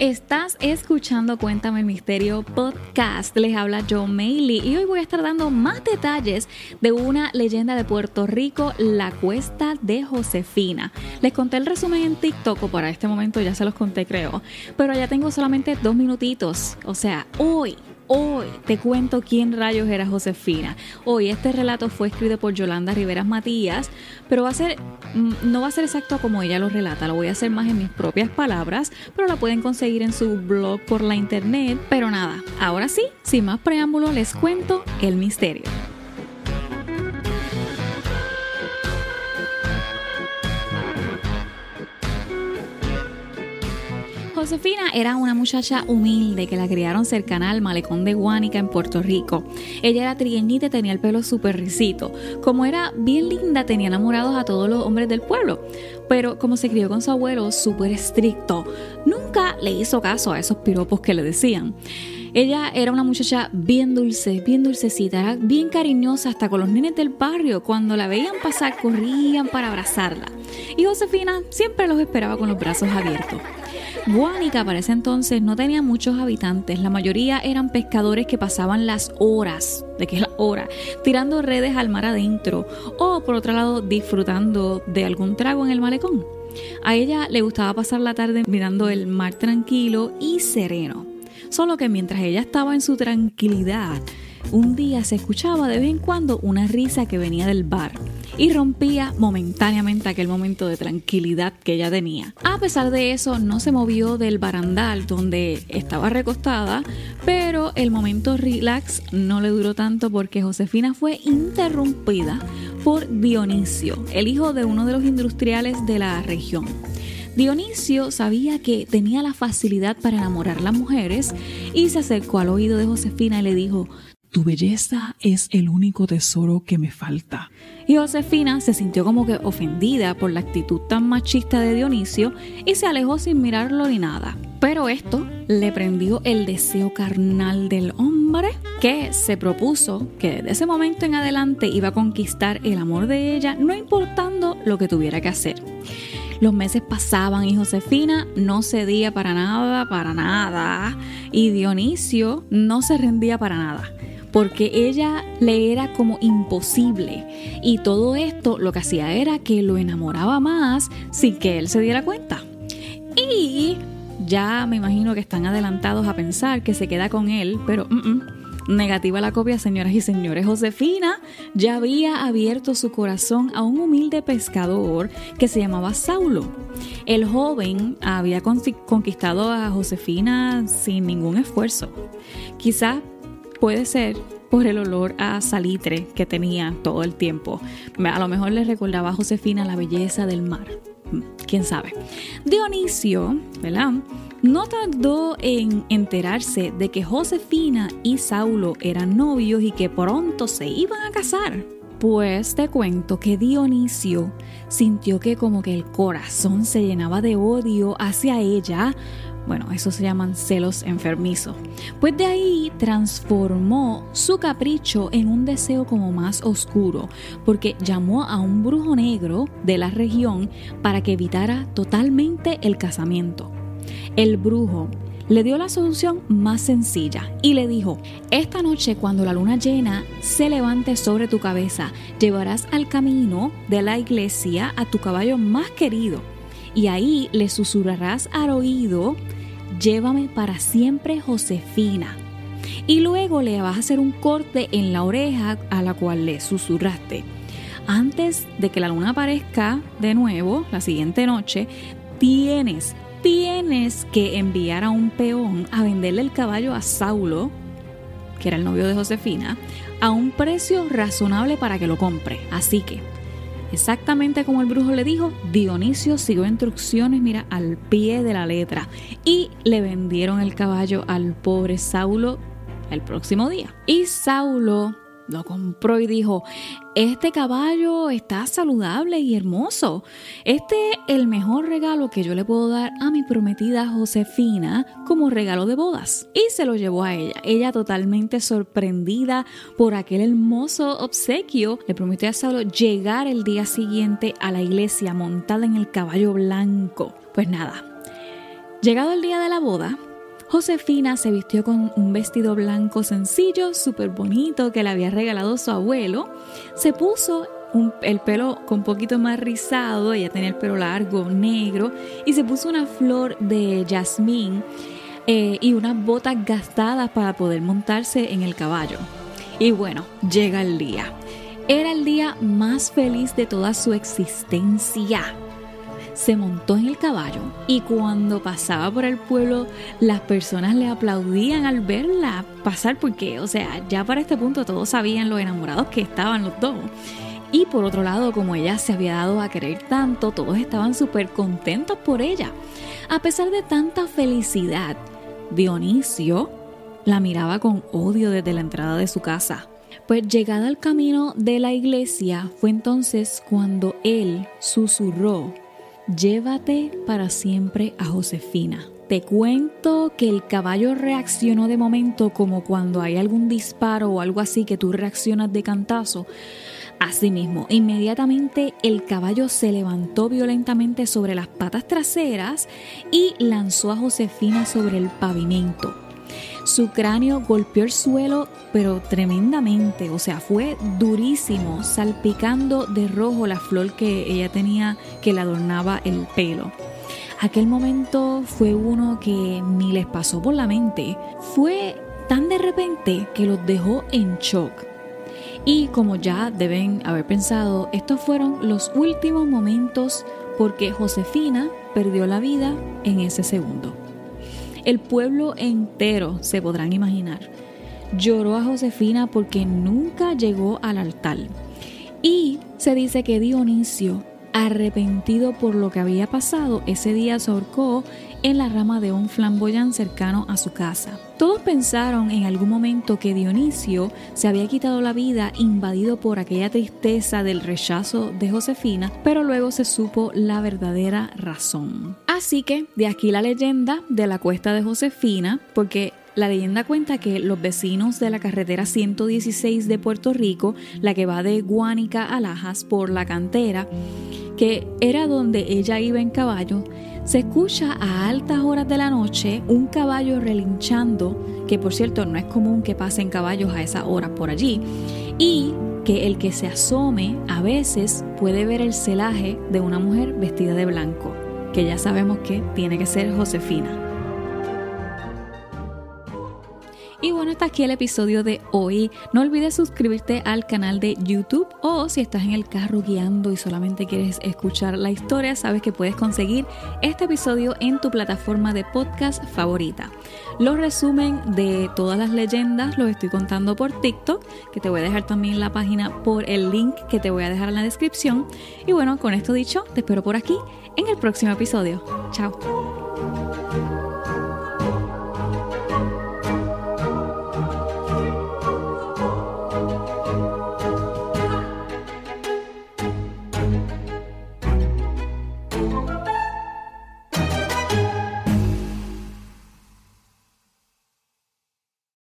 Estás escuchando Cuéntame Misterio Podcast. Les habla Joe Mailey y hoy voy a estar dando más detalles de una leyenda de Puerto Rico, la Cuesta de Josefina. Les conté el resumen en TikTok, o para este momento ya se los conté creo, pero ya tengo solamente dos minutitos. O sea, hoy Hoy te cuento quién rayos era Josefina. Hoy este relato fue escrito por Yolanda Riveras Matías, pero va a ser, mm, no va a ser exacto como ella lo relata, lo voy a hacer más en mis propias palabras, pero la pueden conseguir en su blog por la internet. Pero nada, ahora sí, sin más preámbulo, les cuento el misterio. Josefina era una muchacha humilde que la criaron cercana al malecón de Guánica en Puerto Rico. Ella era trigueñita y tenía el pelo súper risito. Como era bien linda, tenía enamorados a todos los hombres del pueblo. Pero como se crió con su abuelo súper estricto, nunca le hizo caso a esos piropos que le decían. Ella era una muchacha bien dulce, bien dulcecita, bien cariñosa hasta con los nenes del barrio. Cuando la veían pasar, corrían para abrazarla. Y Josefina siempre los esperaba con los brazos abiertos. Guánica para ese entonces no tenía muchos habitantes, la mayoría eran pescadores que pasaban las horas, de que es la hora, tirando redes al mar adentro o por otro lado disfrutando de algún trago en el malecón. A ella le gustaba pasar la tarde mirando el mar tranquilo y sereno. Solo que mientras ella estaba en su tranquilidad, un día se escuchaba de vez en cuando una risa que venía del bar y rompía momentáneamente aquel momento de tranquilidad que ella tenía. A pesar de eso, no se movió del barandal donde estaba recostada, pero el momento relax no le duró tanto porque Josefina fue interrumpida por Dionisio, el hijo de uno de los industriales de la región. Dionisio sabía que tenía la facilidad para enamorar a las mujeres y se acercó al oído de Josefina y le dijo, tu belleza es el único tesoro que me falta. Y Josefina se sintió como que ofendida por la actitud tan machista de Dionisio y se alejó sin mirarlo ni nada. Pero esto le prendió el deseo carnal del hombre que se propuso que desde ese momento en adelante iba a conquistar el amor de ella, no importando lo que tuviera que hacer. Los meses pasaban y Josefina no cedía para nada, para nada. Y Dionisio no se rendía para nada porque ella le era como imposible y todo esto lo que hacía era que lo enamoraba más sin que él se diera cuenta. Y ya me imagino que están adelantados a pensar que se queda con él, pero negativa la copia, señoras y señores. Josefina ya había abierto su corazón a un humilde pescador que se llamaba Saulo. El joven había conquistado a Josefina sin ningún esfuerzo. Quizás Puede ser por el olor a salitre que tenía todo el tiempo. A lo mejor le recordaba a Josefina la belleza del mar. Mm, ¿Quién sabe? Dionisio, ¿verdad? No tardó en enterarse de que Josefina y Saulo eran novios y que pronto se iban a casar. Pues te cuento que Dionisio sintió que como que el corazón se llenaba de odio hacia ella bueno, eso se llaman celos enfermizos. Pues de ahí transformó su capricho en un deseo como más oscuro, porque llamó a un brujo negro de la región para que evitara totalmente el casamiento. El brujo le dio la solución más sencilla y le dijo, esta noche cuando la luna llena se levante sobre tu cabeza, llevarás al camino de la iglesia a tu caballo más querido y ahí le susurrarás al oído, llévame para siempre Josefina. Y luego le vas a hacer un corte en la oreja a la cual le susurraste. Antes de que la luna aparezca de nuevo, la siguiente noche, tienes, tienes que enviar a un peón a venderle el caballo a Saulo, que era el novio de Josefina, a un precio razonable para que lo compre. Así que Exactamente como el brujo le dijo, Dionisio siguió instrucciones, mira, al pie de la letra. Y le vendieron el caballo al pobre Saulo el próximo día. Y Saulo lo compró y dijo, este caballo está saludable y hermoso. Este es el mejor regalo que yo le puedo dar a mi prometida Josefina como regalo de bodas. Y se lo llevó a ella. Ella totalmente sorprendida por aquel hermoso obsequio, le prometió a Saulo llegar el día siguiente a la iglesia montada en el caballo blanco. Pues nada, Llegado el día de la boda, Josefina se vistió con un vestido blanco sencillo, súper bonito, que le había regalado su abuelo. Se puso el pelo con un poquito más rizado, ella tenía el pelo largo, negro, y se puso una flor de jazmín eh, y unas botas gastadas para poder montarse en el caballo. Y bueno, llega el día. Era el día más feliz de toda su existencia se montó en el caballo y cuando pasaba por el pueblo las personas le aplaudían al verla pasar porque, o sea, ya para este punto todos sabían lo enamorados que estaban los dos. Y por otro lado, como ella se había dado a querer tanto, todos estaban súper contentos por ella. A pesar de tanta felicidad, Dionisio la miraba con odio desde la entrada de su casa. Pues llegada al camino de la iglesia fue entonces cuando él susurró Llévate para siempre a Josefina. Te cuento que el caballo reaccionó de momento como cuando hay algún disparo o algo así que tú reaccionas de cantazo. Asimismo, inmediatamente el caballo se levantó violentamente sobre las patas traseras y lanzó a Josefina sobre el pavimento. Su cráneo golpeó el suelo, pero tremendamente, o sea, fue durísimo, salpicando de rojo la flor que ella tenía que le adornaba el pelo. Aquel momento fue uno que ni les pasó por la mente. Fue tan de repente que los dejó en shock. Y como ya deben haber pensado, estos fueron los últimos momentos porque Josefina perdió la vida en ese segundo. El pueblo entero, se podrán imaginar, lloró a Josefina porque nunca llegó al altar. Y se dice que Dionisio, arrepentido por lo que había pasado, ese día se ahorcó en la rama de un flamboyán cercano a su casa. Todos pensaron en algún momento que Dionisio se había quitado la vida invadido por aquella tristeza del rechazo de Josefina, pero luego se supo la verdadera razón. Así que de aquí la leyenda de la cuesta de Josefina, porque la leyenda cuenta que los vecinos de la carretera 116 de Puerto Rico, la que va de Guánica a Lajas por la cantera, que era donde ella iba en caballo, se escucha a altas horas de la noche un caballo relinchando, que por cierto no es común que pasen caballos a esas horas por allí, y que el que se asome a veces puede ver el celaje de una mujer vestida de blanco, que ya sabemos que tiene que ser Josefina. Y bueno, hasta aquí el episodio de hoy. No olvides suscribirte al canal de YouTube o si estás en el carro guiando y solamente quieres escuchar la historia, sabes que puedes conseguir este episodio en tu plataforma de podcast favorita. Los resumen de todas las leyendas los estoy contando por TikTok, que te voy a dejar también la página por el link que te voy a dejar en la descripción. Y bueno, con esto dicho, te espero por aquí en el próximo episodio. Chao.